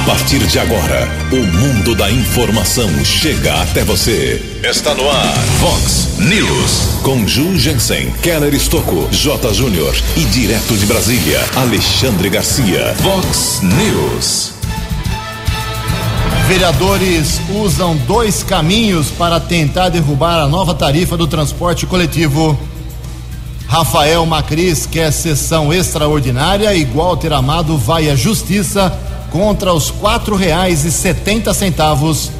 A partir de agora, o mundo da informação chega até você. Está no ar, Fox News. Com Ju Jensen, Keller Estocco, J. Júnior e direto de Brasília, Alexandre Garcia. Fox News. Vereadores usam dois caminhos para tentar derrubar a nova tarifa do transporte coletivo. Rafael Macris quer sessão extraordinária e Walter Amado vai à justiça contra os quatro reais e setenta centavos.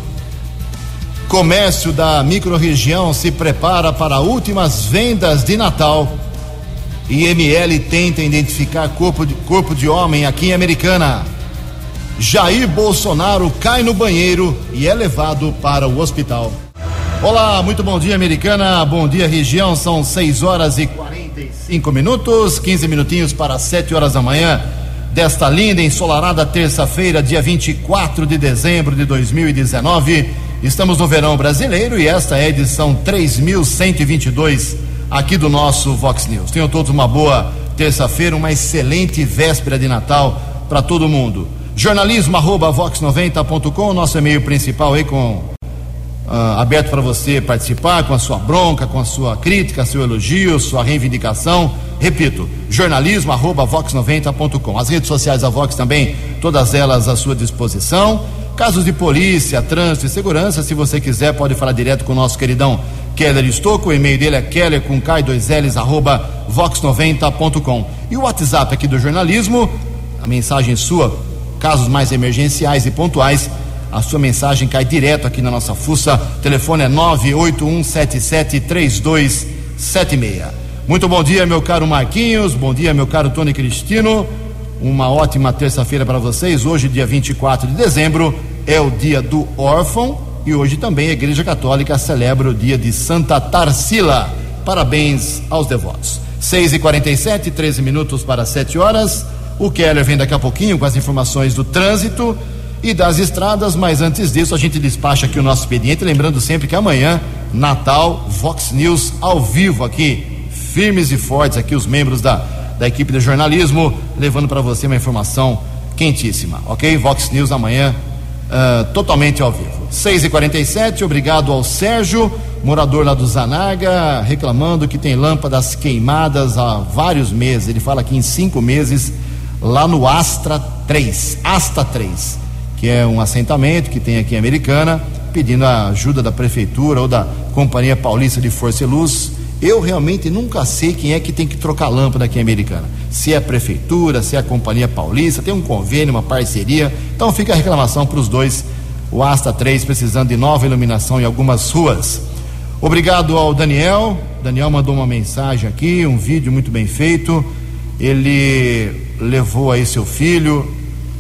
Comércio da microrregião se prepara para últimas vendas de Natal. IML tenta identificar corpo de, corpo de homem aqui em Americana. Jair Bolsonaro cai no banheiro e é levado para o hospital. Olá, muito bom dia, Americana. Bom dia, região. São 6 horas e 45 minutos, 15 minutinhos para 7 horas da manhã desta linda ensolarada terça-feira, dia 24 de dezembro de 2019. Estamos no verão brasileiro e esta é a edição 3122 aqui do nosso Vox News. Tenham todos uma boa terça-feira, uma excelente véspera de Natal para todo mundo. Jornalismo arroba vox90.com, nosso e-mail principal aí com uh, aberto para você participar com a sua bronca, com a sua crítica, seu elogio, sua reivindicação. Repito, jornalismo arroba vox90.com. As redes sociais da Vox também, todas elas à sua disposição. Casos de polícia, trânsito e segurança, se você quiser, pode falar direto com o nosso queridão Keller Estocco. O e-mail dele é keller com K2Ls arroba vox90.com. E o WhatsApp aqui do jornalismo, a mensagem sua, casos mais emergenciais e pontuais, a sua mensagem cai direto aqui na nossa fuça. O telefone é 981773276. Muito bom dia, meu caro Marquinhos. Bom dia, meu caro Tony Cristino. Uma ótima terça-feira para vocês. Hoje, dia 24 de dezembro, é o dia do órfão e hoje também a Igreja Católica celebra o dia de Santa Tarsila. Parabéns aos devotos. 6 e 47 13 minutos para 7 horas. O Keller vem daqui a pouquinho com as informações do trânsito e das estradas, mas antes disso a gente despacha aqui o nosso expediente, lembrando sempre que amanhã, Natal, Vox News ao vivo aqui, firmes e fortes aqui os membros da, da equipe de jornalismo, levando para você uma informação quentíssima, ok? Vox News amanhã uh, totalmente ao vivo. 6 e 47 obrigado ao Sérgio, morador lá do Zanaga, reclamando que tem lâmpadas queimadas há vários meses. Ele fala que em cinco meses lá no Astra 3, Asta 3 que é um assentamento que tem aqui em Americana, pedindo a ajuda da prefeitura ou da Companhia Paulista de Força e Luz. Eu realmente nunca sei quem é que tem que trocar lâmpada aqui em Americana. Se é a prefeitura, se é a Companhia Paulista, tem um convênio, uma parceria. Então fica a reclamação para os dois. O Asta 3 precisando de nova iluminação em algumas ruas. Obrigado ao Daniel. Daniel mandou uma mensagem aqui, um vídeo muito bem feito. Ele levou aí seu filho,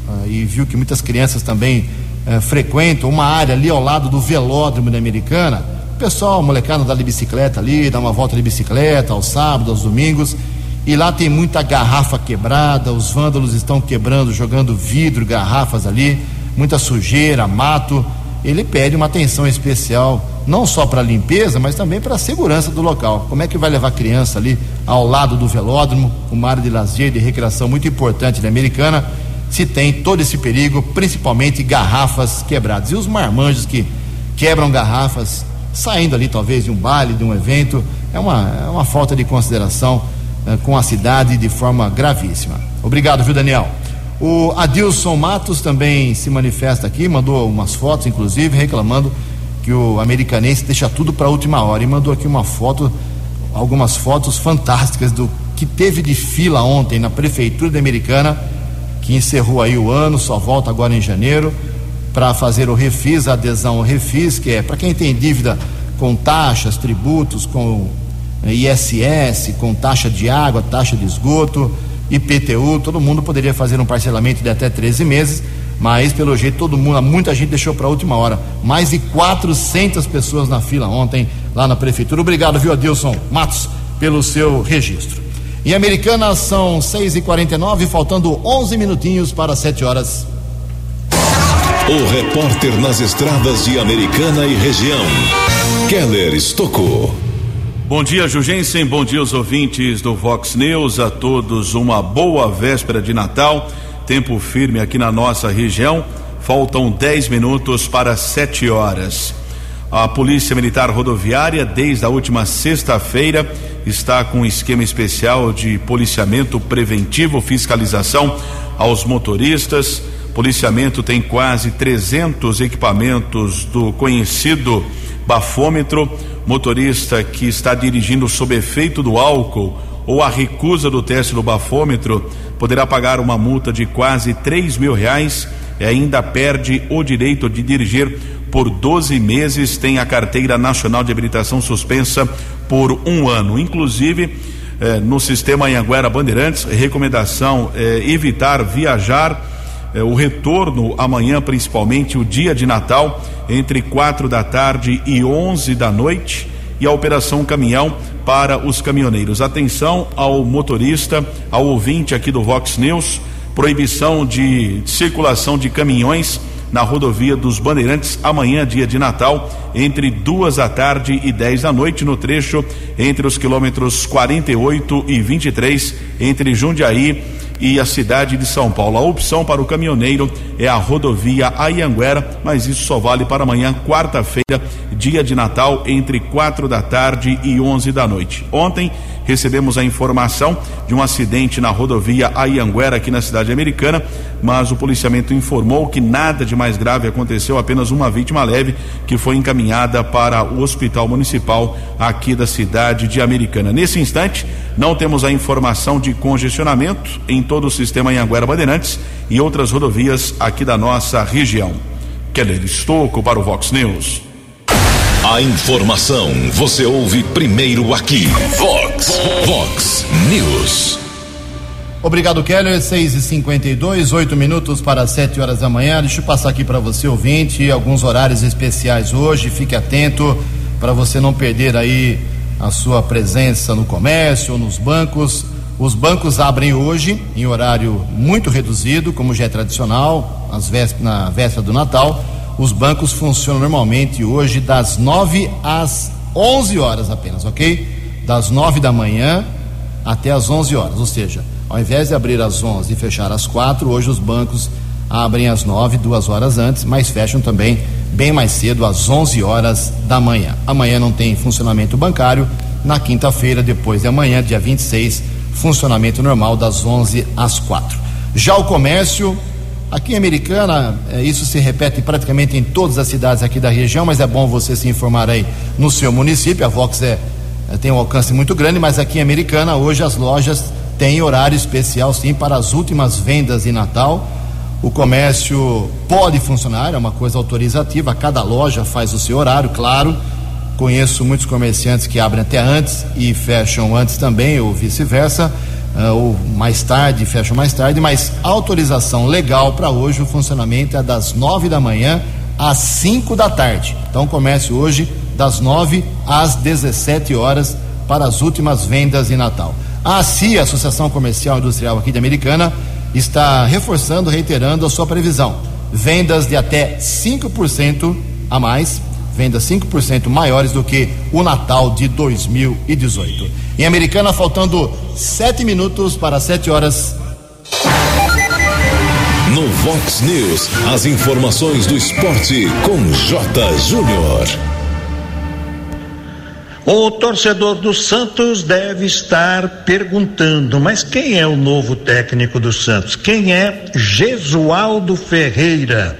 uh, e viu que muitas crianças também uh, frequentam uma área ali ao lado do velódromo da Americana. Pessoal, molecada, dá de bicicleta ali, dá uma volta de bicicleta aos sábados, aos domingos. E lá tem muita garrafa quebrada, os vândalos estão quebrando, jogando vidro, garrafas ali, muita sujeira, mato. Ele pede uma atenção especial, não só para a limpeza, mas também para a segurança do local. Como é que vai levar a criança ali ao lado do velódromo, uma área de lazer, de recreação muito importante da Americana? se tem todo esse perigo, principalmente garrafas quebradas. E os marmanjos que quebram garrafas, saindo ali talvez de um baile, de um evento, é uma, é uma falta de consideração é, com a cidade de forma gravíssima. Obrigado, viu, Daniel? O Adilson Matos também se manifesta aqui, mandou umas fotos, inclusive, reclamando que o americanense deixa tudo para a última hora e mandou aqui uma foto, algumas fotos fantásticas do que teve de fila ontem na prefeitura da Americana que encerrou aí o ano, só volta agora em janeiro, para fazer o refis, a adesão ao refis, que é para quem tem dívida com taxas, tributos, com eh, ISS, com taxa de água, taxa de esgoto, IPTU, todo mundo poderia fazer um parcelamento de até 13 meses, mas pelo jeito todo mundo, muita gente deixou para a última hora. Mais de 400 pessoas na fila ontem lá na prefeitura. Obrigado, viu, Adilson Matos, pelo seu registro. Em Americana são 6 e 49 faltando 11 minutinhos para 7 horas. O repórter nas estradas de Americana e região, Keller Estocou. Bom dia, Jugensen. Bom dia aos ouvintes do Vox News. A todos uma boa véspera de Natal. Tempo firme aqui na nossa região. Faltam 10 minutos para 7 horas. A Polícia Militar Rodoviária, desde a última sexta-feira, está com um esquema especial de policiamento preventivo, fiscalização aos motoristas. Policiamento tem quase 300 equipamentos do conhecido bafômetro. Motorista que está dirigindo sob efeito do álcool ou a recusa do teste do bafômetro poderá pagar uma multa de quase 3 mil reais e ainda perde o direito de dirigir por 12 meses, tem a carteira nacional de habilitação suspensa por um ano. Inclusive, eh, no sistema Anhanguera Bandeirantes, recomendação eh, evitar viajar. Eh, o retorno amanhã, principalmente o dia de Natal, entre quatro da tarde e onze da noite, e a operação caminhão para os caminhoneiros. Atenção ao motorista, ao ouvinte aqui do Vox News proibição de circulação de caminhões na rodovia dos Bandeirantes amanhã, dia de Natal, entre duas da tarde e dez da noite, no trecho entre os quilômetros 48 e 23, entre Jundiaí e a cidade de São Paulo. A opção para o caminhoneiro é a rodovia Ayanguera, mas isso só vale para amanhã, quarta-feira, dia de Natal, entre quatro da tarde e onze da noite. Ontem recebemos a informação de um acidente na rodovia Ayanguera, aqui na cidade americana, mas o policiamento informou que nada de mais grave aconteceu, apenas uma vítima leve que foi encaminhada para o hospital municipal aqui da cidade de Americana. Nesse instante, não temos a informação de congestionamento em todo o sistema Anhanguera Bandeirantes e outras rodovias aqui da nossa região. Keller Estocco para o Vox News. A informação você ouve primeiro aqui. Vox, Vox News. Obrigado, Keller. 6 e 52 8 minutos para 7 horas da manhã. Deixa eu passar aqui para você, ouvinte, alguns horários especiais hoje. Fique atento para você não perder aí a sua presença no comércio ou nos bancos. Os bancos abrem hoje em horário muito reduzido, como já é tradicional, na véspera do Natal. Os bancos funcionam normalmente hoje das 9 às 11 horas apenas, ok? Das 9 da manhã até às 11 horas. Ou seja, ao invés de abrir às 11 e fechar às 4, hoje os bancos abrem às 9, duas horas antes, mas fecham também bem mais cedo, às 11 horas da manhã. Amanhã não tem funcionamento bancário. Na quinta-feira, depois de amanhã, dia 26, funcionamento normal das 11 às 4. Já o comércio, aqui em Americana, é, isso se repete praticamente em todas as cidades aqui da região, mas é bom você se informar aí no seu município. A Vox é, é tem um alcance muito grande, mas aqui em Americana, hoje as lojas têm horário especial sim para as últimas vendas de Natal o comércio pode funcionar, é uma coisa autorizativa, cada loja faz o seu horário, claro. Conheço muitos comerciantes que abrem até antes e fecham antes também, ou vice-versa, uh, ou mais tarde, fecham mais tarde, mas autorização legal para hoje, o funcionamento é das nove da manhã às cinco da tarde. Então, comércio hoje das nove às 17 horas para as últimas vendas de Natal. A CIA, Associação Comercial Industrial aqui de Americana, está reforçando, reiterando a sua previsão. Vendas de até 5% a mais, vendas 5% maiores do que o Natal de 2018. Em Americana, faltando 7 minutos para 7 horas. No Vox News, as informações do esporte com J. Júnior. O torcedor do Santos deve estar perguntando: mas quem é o novo técnico do Santos? Quem é Gesualdo Ferreira?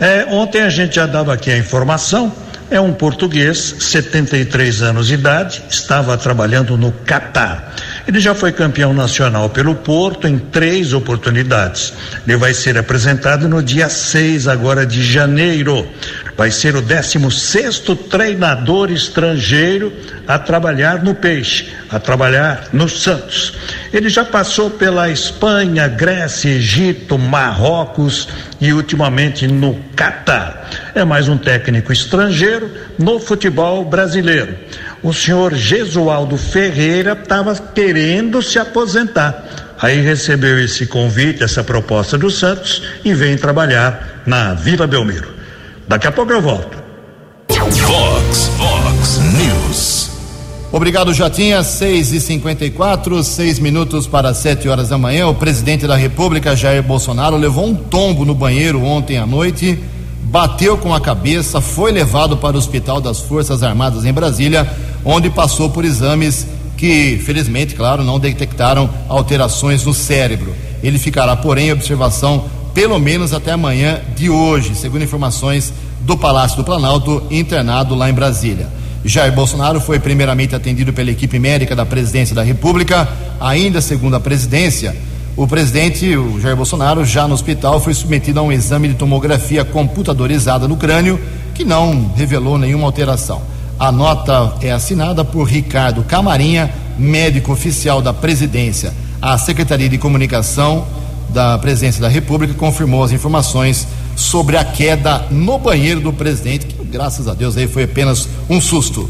É, ontem a gente já dava aqui a informação. É um português, 73 anos de idade, estava trabalhando no Catar. Ele já foi campeão nacional pelo Porto em três oportunidades. Ele vai ser apresentado no dia 6 agora de janeiro. Vai ser o 16 treinador estrangeiro a trabalhar no Peixe, a trabalhar no Santos. Ele já passou pela Espanha, Grécia, Egito, Marrocos e ultimamente no Catar. É mais um técnico estrangeiro no futebol brasileiro o senhor Gesualdo Ferreira estava querendo se aposentar. Aí recebeu esse convite, essa proposta do Santos e vem trabalhar na Vila Belmiro. Daqui a pouco eu volto. Fox, Fox News. Obrigado, Jatinha. 6 e 54 seis minutos para 7 horas da manhã. O presidente da República, Jair Bolsonaro, levou um tombo no banheiro ontem à noite, bateu com a cabeça, foi levado para o Hospital das Forças Armadas em Brasília, onde passou por exames que, felizmente, claro, não detectaram alterações no cérebro. Ele ficará, porém, em observação pelo menos até amanhã de hoje, segundo informações do Palácio do Planalto, internado lá em Brasília. Jair Bolsonaro foi primeiramente atendido pela equipe médica da presidência da República. Ainda segundo a presidência, o presidente, o Jair Bolsonaro, já no hospital, foi submetido a um exame de tomografia computadorizada no crânio, que não revelou nenhuma alteração. A nota é assinada por Ricardo Camarinha, médico oficial da presidência. A Secretaria de Comunicação da Presidência da República confirmou as informações sobre a queda no banheiro do presidente, que graças a Deus aí foi apenas um susto.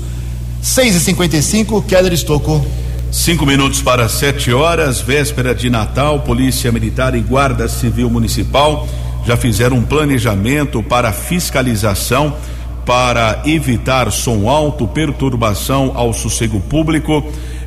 6 e 55 Keller Estocco. Cinco minutos para sete horas, véspera de Natal, Polícia Militar e Guarda Civil Municipal já fizeram um planejamento para fiscalização para evitar som alto, perturbação ao sossego público.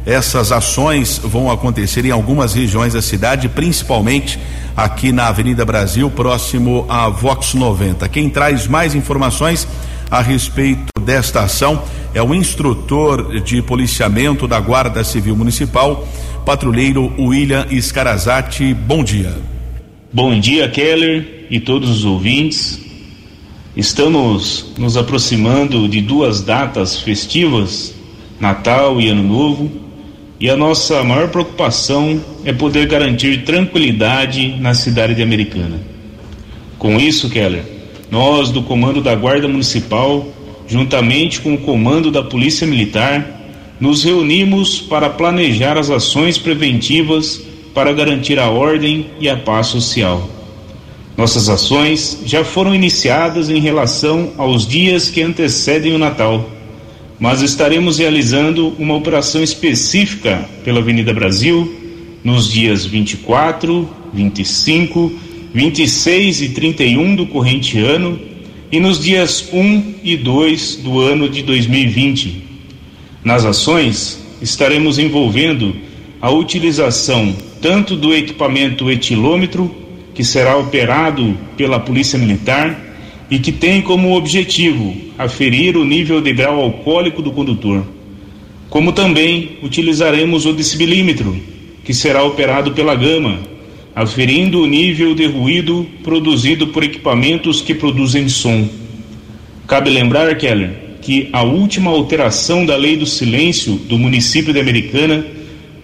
Essas ações vão acontecer em algumas regiões da cidade, principalmente aqui na Avenida Brasil, próximo à Vox 90. Quem traz mais informações a respeito desta ação é o instrutor de policiamento da Guarda Civil Municipal, patrulheiro William Scarazati. Bom dia. Bom dia, Keller e todos os ouvintes. Estamos nos aproximando de duas datas festivas, Natal e Ano Novo, e a nossa maior preocupação é poder garantir tranquilidade na cidade de Americana. Com isso, Keller, nós do Comando da Guarda Municipal, juntamente com o Comando da Polícia Militar, nos reunimos para planejar as ações preventivas para garantir a ordem e a paz social. Nossas ações já foram iniciadas em relação aos dias que antecedem o Natal mas estaremos realizando uma operação específica pela Avenida Brasil nos dias 24, 25, 26 e 31 do corrente ano e nos dias 1 e 2 do ano de 2020. Nas ações, estaremos envolvendo a utilização tanto do equipamento etilômetro, que será operado pela Polícia Militar, e que tem como objetivo aferir o nível de grau alcoólico do condutor. Como também utilizaremos o decibilímetro, que será operado pela gama, aferindo o nível de ruído produzido por equipamentos que produzem som. Cabe lembrar, Keller, que a última alteração da lei do silêncio do município de Americana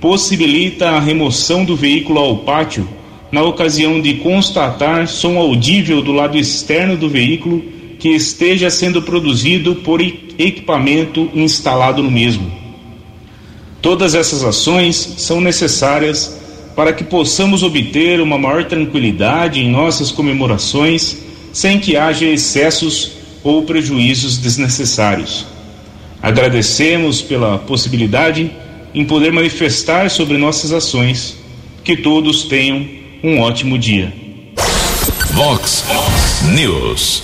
possibilita a remoção do veículo ao pátio na ocasião de constatar som audível do lado externo do veículo que esteja sendo produzido por equipamento instalado no mesmo. Todas essas ações são necessárias para que possamos obter uma maior tranquilidade em nossas comemorações, sem que haja excessos ou prejuízos desnecessários. Agradecemos pela possibilidade em poder manifestar sobre nossas ações. Que todos tenham um ótimo dia. Vox News.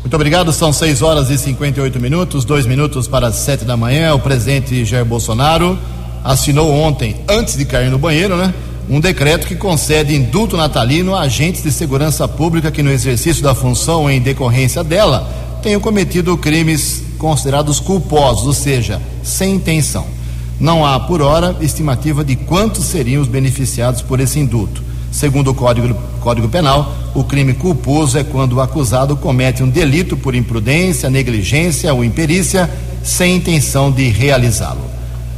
Muito obrigado. São 6 horas e 58 minutos, dois minutos para as 7 da manhã. O presidente Jair Bolsonaro assinou ontem, antes de cair no banheiro, né? Um decreto que concede indulto natalino a agentes de segurança pública que, no exercício da função em decorrência dela, tenham cometido crimes considerados culposos, ou seja, sem intenção. Não há, por hora, estimativa de quantos seriam os beneficiados por esse indulto. Segundo o Código, Código Penal, o crime culposo é quando o acusado comete um delito por imprudência, negligência ou imperícia sem intenção de realizá-lo.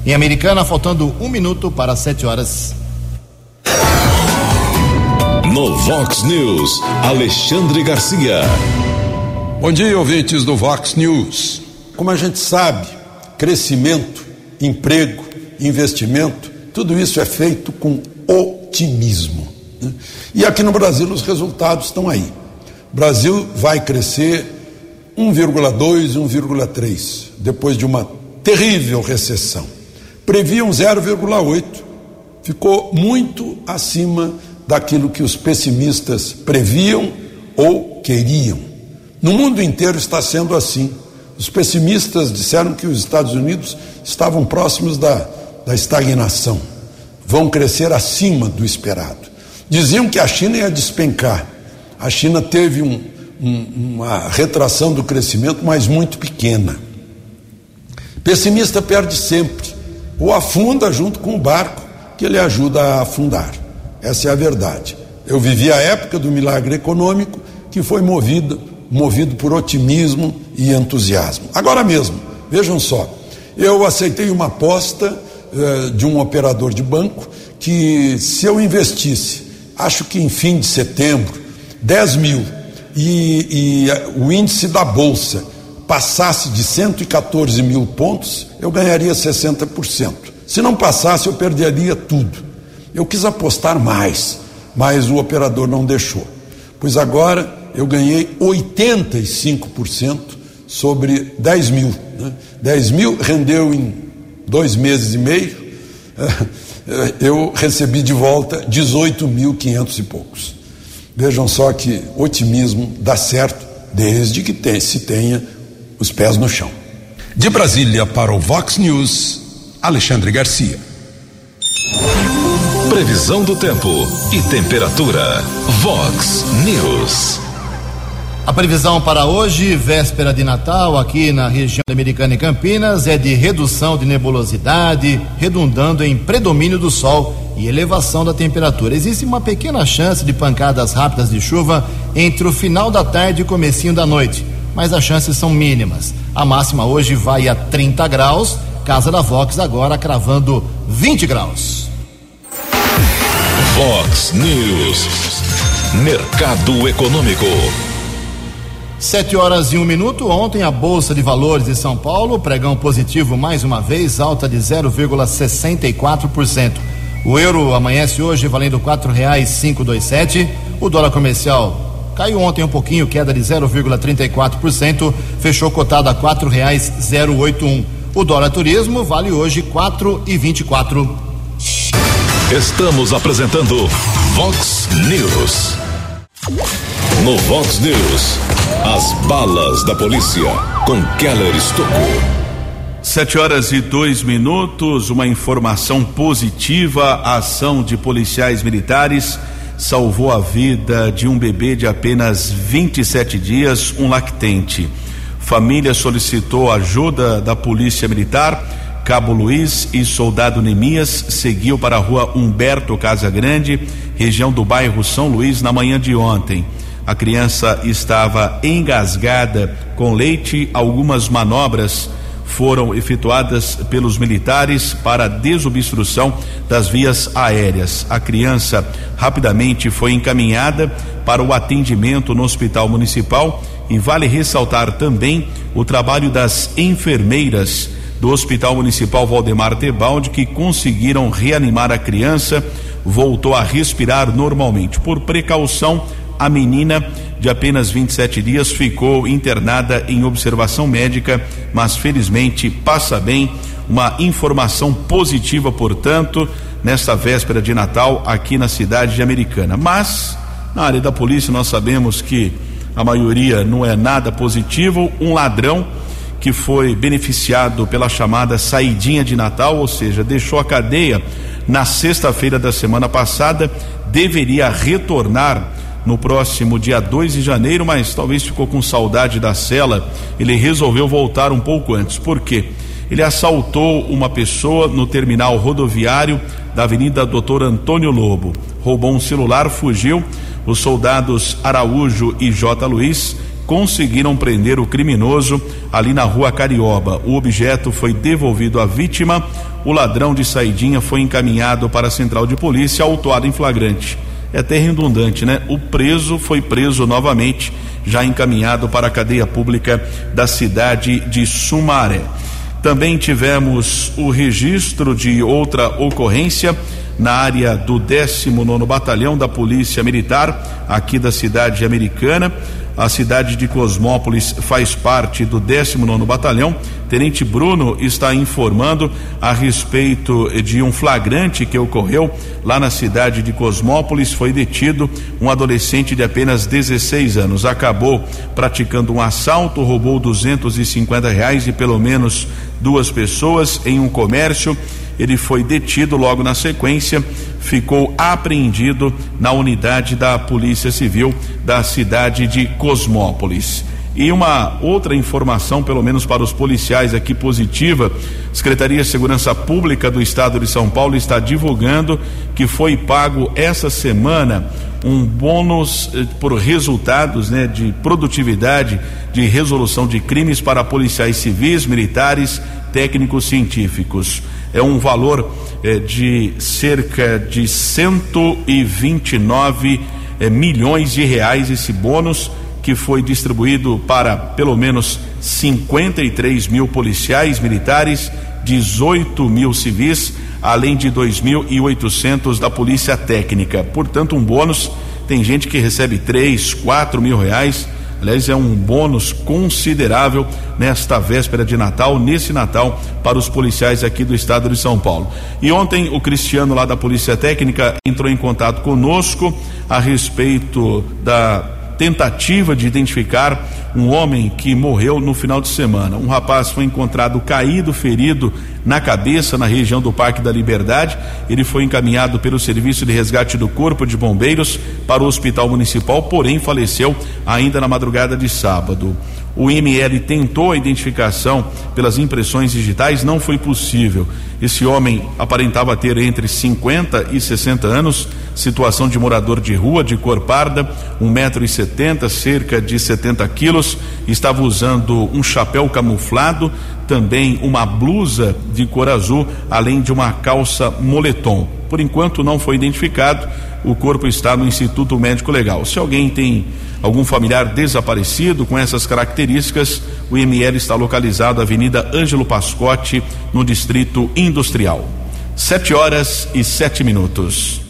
Em Americana, faltando um minuto para sete horas. No Vox News, Alexandre Garcia. Bom dia, ouvintes do Vox News. Como a gente sabe, crescimento, emprego, investimento, tudo isso é feito com otimismo. Né? E aqui no Brasil os resultados estão aí. O Brasil vai crescer 1,2, 1,3, depois de uma terrível recessão. Previam 0,8, ficou muito acima daquilo que os pessimistas previam ou queriam. No mundo inteiro está sendo assim. Os pessimistas disseram que os Estados Unidos estavam próximos da, da estagnação, vão crescer acima do esperado. Diziam que a China ia despencar. A China teve um, um, uma retração do crescimento, mas muito pequena. Pessimista perde sempre, ou afunda junto com o barco que ele ajuda a afundar. Essa é a verdade. Eu vivi a época do milagre econômico que foi movido, movido por otimismo e entusiasmo. Agora mesmo, vejam só, eu aceitei uma aposta eh, de um operador de banco que se eu investisse, acho que em fim de setembro, 10 mil e, e o índice da Bolsa passasse de 114 mil pontos, eu ganharia 60%. Se não passasse, eu perderia tudo. Eu quis apostar mais, mas o operador não deixou. Pois agora eu ganhei 85% sobre 10 mil. Né? 10 mil rendeu em dois meses e meio. Eu recebi de volta 18.500 e poucos. Vejam só que otimismo dá certo desde que tem, se tenha os pés no chão. De Brasília para o Vox News, Alexandre Garcia. Previsão do tempo e temperatura. Vox News. A previsão para hoje, véspera de Natal, aqui na região americana e Campinas, é de redução de nebulosidade, redundando em predomínio do sol e elevação da temperatura. Existe uma pequena chance de pancadas rápidas de chuva entre o final da tarde e o comecinho da noite, mas as chances são mínimas. A máxima hoje vai a 30 graus, Casa da Vox agora cravando 20 graus. Vox News. Mercado Econômico. Sete horas e um minuto. Ontem a Bolsa de Valores de São Paulo, pregão positivo mais uma vez, alta de 0,64%. O euro amanhece hoje valendo quatro reais cinco dois sete. O dólar comercial caiu ontem um pouquinho, queda de 0,34%, fechou cotado a quatro reais zero oito um. O dólar turismo vale hoje quatro e vinte e quatro. Estamos apresentando Vox News. No Vox News, as balas da polícia com Keller Estocou. Sete horas e dois minutos, uma informação positiva, a ação de policiais militares salvou a vida de um bebê de apenas 27 dias, um lactente. Família solicitou ajuda da polícia militar Cabo Luiz e Soldado Nemias seguiu para a rua Humberto Casagrande, região do bairro São Luís, na manhã de ontem. A criança estava engasgada com leite. Algumas manobras foram efetuadas pelos militares para desobstrução das vias aéreas. A criança rapidamente foi encaminhada para o atendimento no Hospital Municipal e vale ressaltar também o trabalho das enfermeiras do Hospital Municipal Valdemar Tebaldi que conseguiram reanimar a criança, voltou a respirar normalmente. Por precaução, a menina de apenas 27 dias ficou internada em observação médica, mas felizmente passa bem. Uma informação positiva, portanto, nesta véspera de Natal aqui na cidade de Americana. Mas na área da polícia nós sabemos que a maioria não é nada positivo. Um ladrão que foi beneficiado pela chamada saidinha de Natal, ou seja, deixou a cadeia na sexta-feira da semana passada, deveria retornar no próximo dia 2 de janeiro, mas talvez ficou com saudade da cela. Ele resolveu voltar um pouco antes. Por quê? Ele assaltou uma pessoa no terminal rodoviário da Avenida Doutor Antônio Lobo. Roubou um celular, fugiu. Os soldados Araújo e J. Luiz conseguiram prender o criminoso ali na rua Carioba. O objeto foi devolvido à vítima. O ladrão de saidinha foi encaminhado para a central de polícia, autuado em flagrante. É até redundante, né? O preso foi preso novamente, já encaminhado para a cadeia pública da cidade de Sumaré. Também tivemos o registro de outra ocorrência na área do 19 Batalhão da Polícia Militar, aqui da cidade americana. A cidade de Cosmópolis faz parte do 19 Batalhão. Tenente Bruno está informando a respeito de um flagrante que ocorreu lá na cidade de Cosmópolis. Foi detido um adolescente de apenas 16 anos. Acabou praticando um assalto, roubou 250 reais e pelo menos duas pessoas em um comércio ele foi detido logo na sequência, ficou apreendido na unidade da Polícia Civil da cidade de Cosmópolis. E uma outra informação, pelo menos para os policiais aqui positiva, Secretaria de Segurança Pública do Estado de São Paulo está divulgando que foi pago essa semana um bônus eh, por resultados né, de produtividade de resolução de crimes para policiais civis, militares, técnicos científicos é um valor é, de cerca de 129 é, milhões de reais esse bônus que foi distribuído para pelo menos 53 mil policiais militares, 18 mil civis, além de 2.800 da polícia técnica. Portanto, um bônus. Tem gente que recebe 3, 4 mil reais Aliás, é um bônus considerável nesta véspera de Natal, nesse Natal, para os policiais aqui do estado de São Paulo. E ontem o Cristiano, lá da Polícia Técnica, entrou em contato conosco a respeito da tentativa de identificar um homem que morreu no final de semana. Um rapaz foi encontrado caído, ferido na cabeça na região do Parque da Liberdade. Ele foi encaminhado pelo Serviço de Resgate do Corpo de Bombeiros para o Hospital Municipal, porém faleceu ainda na madrugada de sábado. O IML tentou a identificação pelas impressões digitais, não foi possível. Esse homem aparentava ter entre 50 e 60 anos, situação de morador de rua, de cor parda, um metro e setenta, cerca de 70 quilos, estava usando um chapéu camuflado, também uma blusa de cor azul, além de uma calça moletom. Por enquanto não foi identificado, o corpo está no Instituto Médico Legal. Se alguém tem algum familiar desaparecido com essas características, o IML está localizado Avenida Ângelo Pascotti, no Distrito Industrial. Sete horas e sete minutos.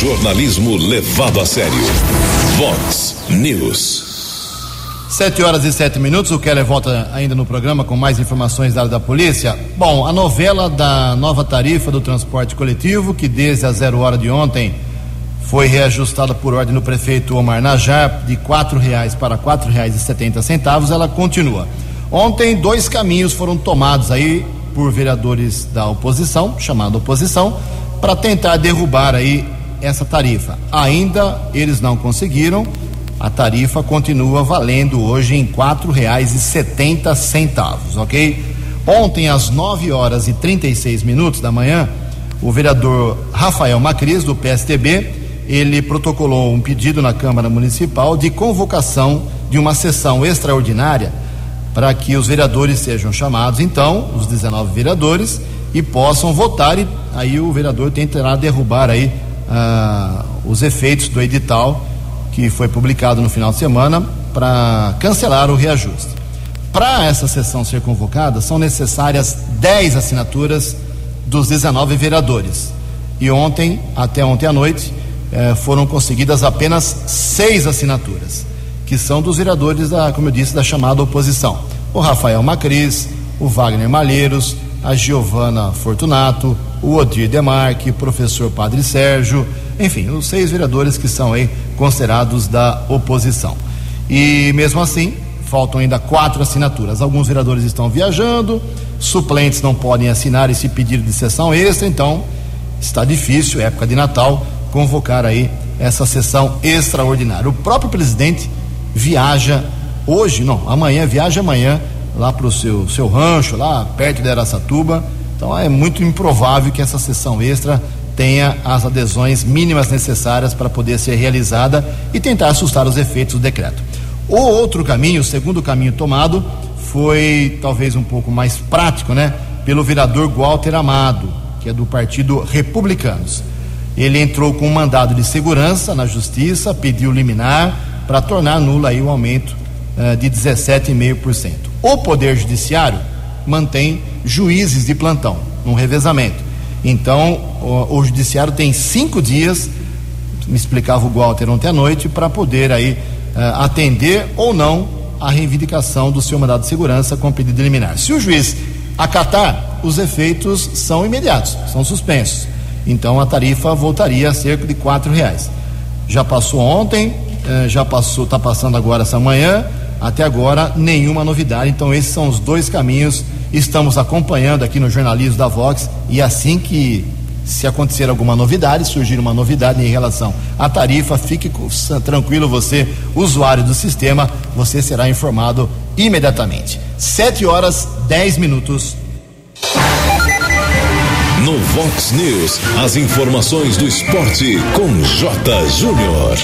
Jornalismo levado a sério. Vox News. Sete horas e sete minutos, o Keller volta ainda no programa com mais informações da área da polícia. Bom, a novela da nova tarifa do transporte coletivo, que desde a zero hora de ontem foi reajustada por ordem do prefeito Omar Najar de quatro reais para quatro reais e setenta centavos, ela continua. Ontem dois caminhos foram tomados aí por vereadores da oposição, chamada oposição, para tentar derrubar aí essa tarifa. Ainda eles não conseguiram. A tarifa continua valendo hoje em quatro reais e setenta centavos, ok? Ontem às nove horas e trinta e seis minutos da manhã, o vereador Rafael Macris do PSTB ele protocolou um pedido na Câmara Municipal de convocação de uma sessão extraordinária para que os vereadores sejam chamados, então, os 19 vereadores, e possam votar, e aí o vereador tentará derrubar aí ah, os efeitos do edital que foi publicado no final de semana para cancelar o reajuste. Para essa sessão ser convocada, são necessárias 10 assinaturas dos 19 vereadores. E ontem, até ontem à noite, eh, foram conseguidas apenas seis assinaturas, que são dos vereadores da, como eu disse, da chamada oposição. O Rafael Macris, o Wagner Malheiros, a Giovana Fortunato, o Odir Demarque, professor Padre Sérgio, enfim, os seis vereadores que são aí considerados da oposição. E mesmo assim, faltam ainda quatro assinaturas. Alguns vereadores estão viajando, suplentes não podem assinar esse pedido de sessão extra, então está difícil, época de Natal, convocar aí essa sessão extraordinária. O próprio presidente viaja hoje, não, amanhã, viaja amanhã lá para o seu, seu rancho, lá perto de Aracatuba. Então é muito improvável que essa sessão extra tenha as adesões mínimas necessárias para poder ser realizada e tentar assustar os efeitos do decreto. O outro caminho, o segundo caminho tomado, foi talvez um pouco mais prático, né? Pelo vereador Walter Amado, que é do Partido Republicanos. Ele entrou com um mandado de segurança na justiça, pediu liminar para tornar nula aí o aumento uh, de 17,5%. O Poder Judiciário mantém juízes de plantão, num revezamento. Então, o, o judiciário tem cinco dias, me explicava o Walter ontem à noite, para poder aí uh, atender ou não a reivindicação do seu mandado de segurança com pedido liminar. Se o juiz acatar, os efeitos são imediatos, são suspensos. Então a tarifa voltaria a cerca de quatro reais. Já passou ontem, uh, já passou, está passando agora essa manhã. Até agora nenhuma novidade. Então esses são os dois caminhos Estamos acompanhando aqui no jornalismo da Vox e assim que se acontecer alguma novidade, surgir uma novidade em relação à tarifa, fique tranquilo você, usuário do sistema, você será informado imediatamente. 7 horas 10 minutos. No Vox News, as informações do esporte com J. Júnior.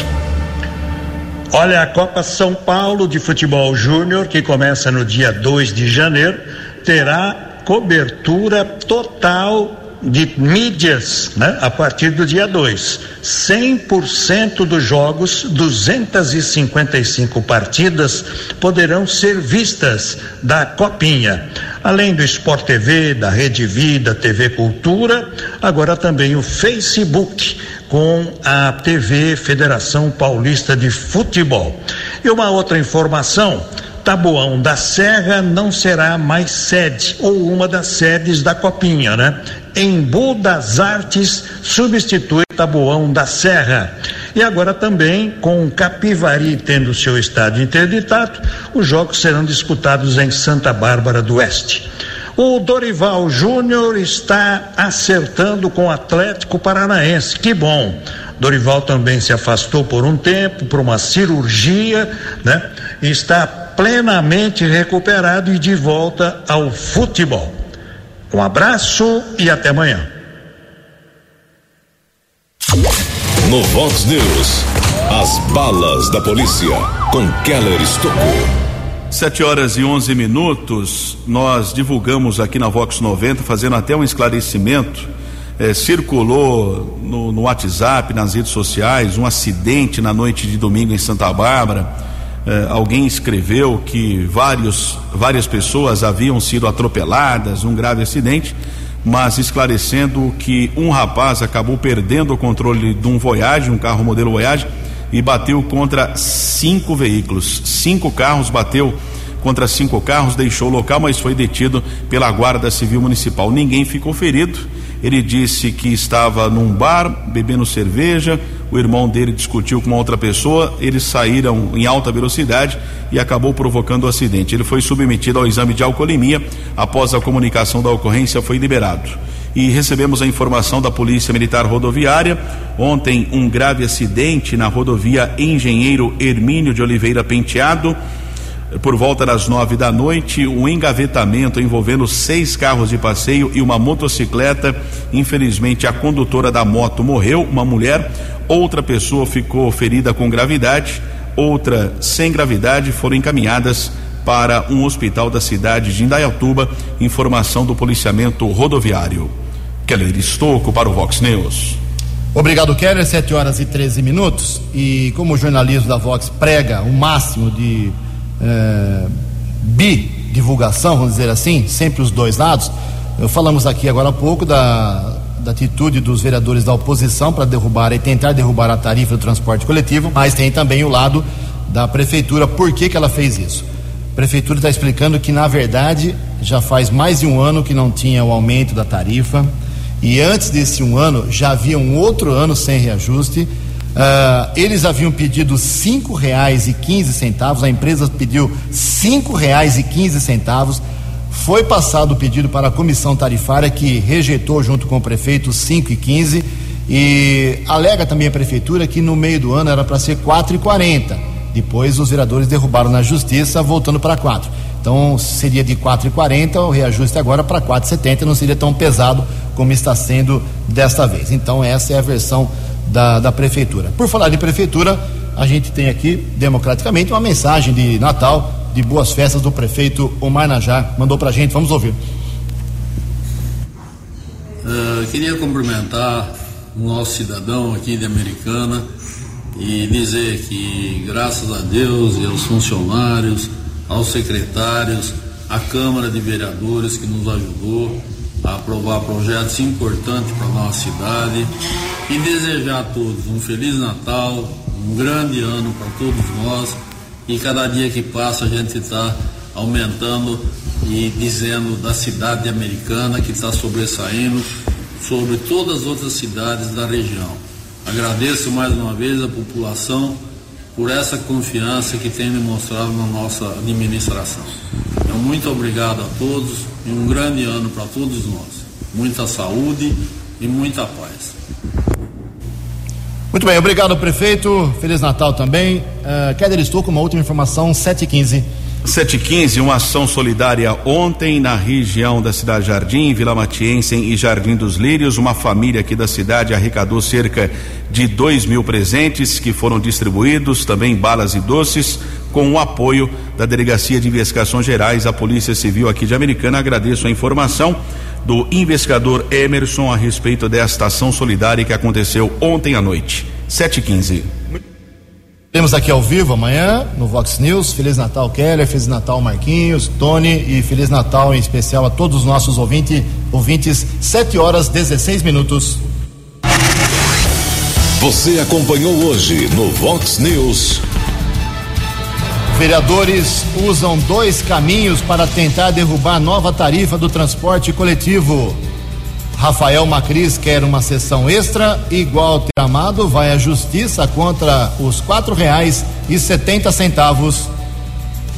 Olha, a Copa São Paulo de Futebol Júnior, que começa no dia 2 de janeiro, terá cobertura total de mídias né, a partir do dia 2. 100% dos jogos, 255 partidas, poderão ser vistas da Copinha. Além do Sport TV, da Rede Vida, TV Cultura, agora também o Facebook com a TV Federação Paulista de Futebol. E uma outra informação Taboão da Serra não será mais sede, ou uma das sedes da Copinha, né? Embu das Artes substitui Taboão da Serra. E agora também, com Capivari tendo seu estádio interditado, os jogos serão disputados em Santa Bárbara do Oeste. O Dorival Júnior está acertando com o Atlético Paranaense. Que bom. Dorival também se afastou por um tempo, por uma cirurgia, né? E está plenamente recuperado e de volta ao futebol. Um abraço e até amanhã. No Vox News, as balas da polícia com Keller Estocou. Sete horas e onze minutos, nós divulgamos aqui na Vox 90, fazendo até um esclarecimento. É, circulou no, no WhatsApp, nas redes sociais, um acidente na noite de domingo em Santa Bárbara eh, alguém escreveu que vários, várias pessoas haviam sido atropeladas, um grave acidente, mas esclarecendo que um rapaz acabou perdendo o controle de um Voyage, um carro modelo Voyage, e bateu contra cinco veículos. Cinco carros bateu contra cinco carros, deixou o local, mas foi detido pela Guarda Civil Municipal. Ninguém ficou ferido ele disse que estava num bar bebendo cerveja, o irmão dele discutiu com uma outra pessoa, eles saíram em alta velocidade e acabou provocando o acidente. Ele foi submetido ao exame de alcoolemia, após a comunicação da ocorrência foi liberado. E recebemos a informação da Polícia Militar Rodoviária. Ontem, um grave acidente na rodovia Engenheiro Hermínio de Oliveira Penteado por volta das nove da noite, um engavetamento envolvendo seis carros de passeio e uma motocicleta. Infelizmente, a condutora da moto morreu, uma mulher. Outra pessoa ficou ferida com gravidade, outra sem gravidade foram encaminhadas para um hospital da cidade de Indaiatuba. Informação do policiamento rodoviário. Keller Estocco para o Vox News. Obrigado, Keller. Sete horas e 13 minutos. E como o jornalismo da Vox prega o máximo de é, bi-divulgação, vamos dizer assim, sempre os dois lados. Eu falamos aqui agora há pouco da, da atitude dos vereadores da oposição para derrubar e tentar derrubar a tarifa do transporte coletivo, mas tem também o lado da prefeitura. Por que, que ela fez isso? A prefeitura está explicando que, na verdade, já faz mais de um ano que não tinha o aumento da tarifa, e antes desse um ano já havia um outro ano sem reajuste Uh, eles haviam pedido cinco reais e quinze centavos, a empresa pediu cinco reais e quinze centavos. Foi passado o pedido para a comissão tarifária que rejeitou junto com o prefeito cinco e quinze e alega também a prefeitura que no meio do ano era para ser quatro e quarenta. Depois os vereadores derrubaram na justiça, voltando para quatro. Então seria de quatro e quarenta, o reajuste agora para quatro e setenta não seria tão pesado como está sendo desta vez. Então essa é a versão da, da prefeitura. Por falar de prefeitura, a gente tem aqui, democraticamente, uma mensagem de Natal, de boas festas do prefeito Omar Najar. Mandou pra gente, vamos ouvir. Uh, queria cumprimentar o nosso cidadão aqui de Americana e dizer que, graças a Deus e aos funcionários, aos secretários, à Câmara de Vereadores que nos ajudou a aprovar projetos importantes para a nossa cidade e desejar a todos um Feliz Natal, um grande ano para todos nós e cada dia que passa a gente está aumentando e dizendo da cidade americana que está sobressaindo sobre todas as outras cidades da região. Agradeço mais uma vez a população por essa confiança que tem demonstrado na nossa administração. Então, muito obrigado a todos e um grande ano para todos nós. Muita saúde e muita paz. Muito bem, obrigado prefeito. Feliz Natal também. Uh, Kéder, estou com uma última informação, 7h15. 715, uma ação solidária ontem na região da Cidade Jardim, Vila Matiense e Jardim dos Lírios. Uma família aqui da cidade arrecadou cerca de dois mil presentes que foram distribuídos, também balas e doces, com o apoio da Delegacia de Investigações Gerais, a Polícia Civil aqui de Americana. Agradeço a informação do investigador Emerson a respeito desta ação solidária que aconteceu ontem à noite. 715. Temos aqui ao vivo amanhã no Vox News. Feliz Natal, Keller. Feliz Natal, Marquinhos, Tony. E Feliz Natal em especial a todos os nossos ouvinte, ouvintes. 7 horas 16 minutos. Você acompanhou hoje no Vox News. Vereadores usam dois caminhos para tentar derrubar nova tarifa do transporte coletivo. Rafael Macris quer uma sessão extra igual ter amado, vai à justiça contra os quatro reais e setenta centavos.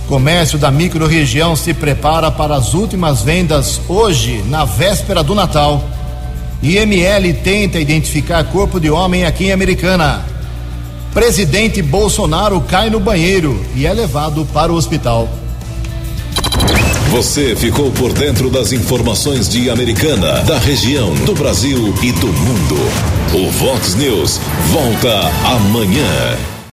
Comércio da microrregião se prepara para as últimas vendas hoje, na véspera do Natal. IML tenta identificar corpo de homem aqui em Americana. Presidente Bolsonaro cai no banheiro e é levado para o hospital. Você ficou por dentro das informações de Americana, da região, do Brasil e do mundo. O Vox News volta amanhã.